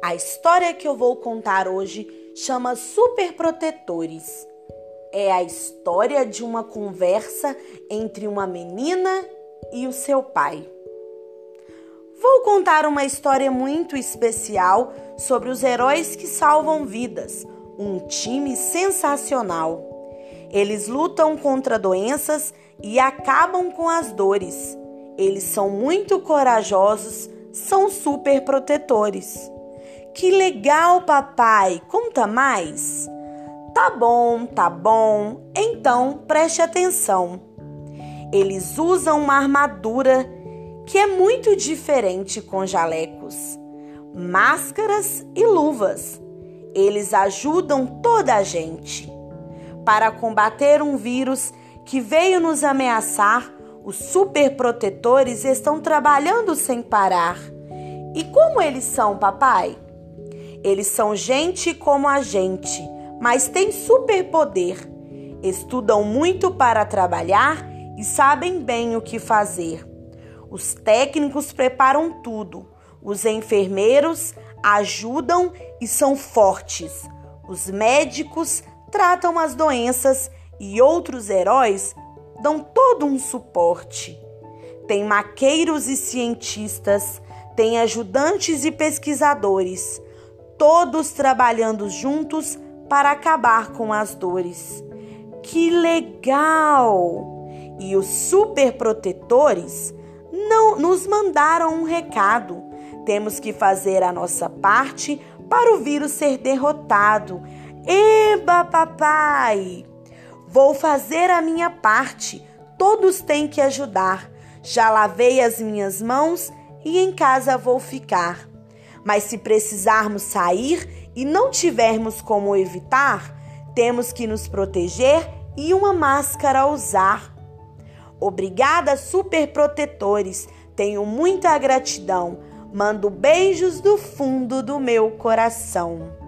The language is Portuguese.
A história que eu vou contar hoje chama Superprotetores. É a história de uma conversa entre uma menina e o seu pai. Vou contar uma história muito especial sobre os heróis que salvam vidas, um time sensacional. Eles lutam contra doenças e acabam com as dores. Eles são muito corajosos, são super protetores. Que legal, papai! Conta mais. Tá bom, tá bom. Então preste atenção. Eles usam uma armadura que é muito diferente com jalecos, máscaras e luvas. Eles ajudam toda a gente. Para combater um vírus que veio nos ameaçar, os superprotetores estão trabalhando sem parar. E como eles são, papai? Eles são gente como a gente, mas têm superpoder. Estudam muito para trabalhar e sabem bem o que fazer. Os técnicos preparam tudo. Os enfermeiros ajudam e são fortes. Os médicos tratam as doenças e outros heróis dão todo um suporte. Tem maqueiros e cientistas, tem ajudantes e pesquisadores todos trabalhando juntos para acabar com as dores. Que legal! E os superprotetores não nos mandaram um recado. Temos que fazer a nossa parte para o vírus ser derrotado. Eba, papai! Vou fazer a minha parte. Todos têm que ajudar. Já lavei as minhas mãos e em casa vou ficar. Mas se precisarmos sair e não tivermos como evitar, temos que nos proteger e uma máscara usar. Obrigada, superprotetores. Tenho muita gratidão. Mando beijos do fundo do meu coração.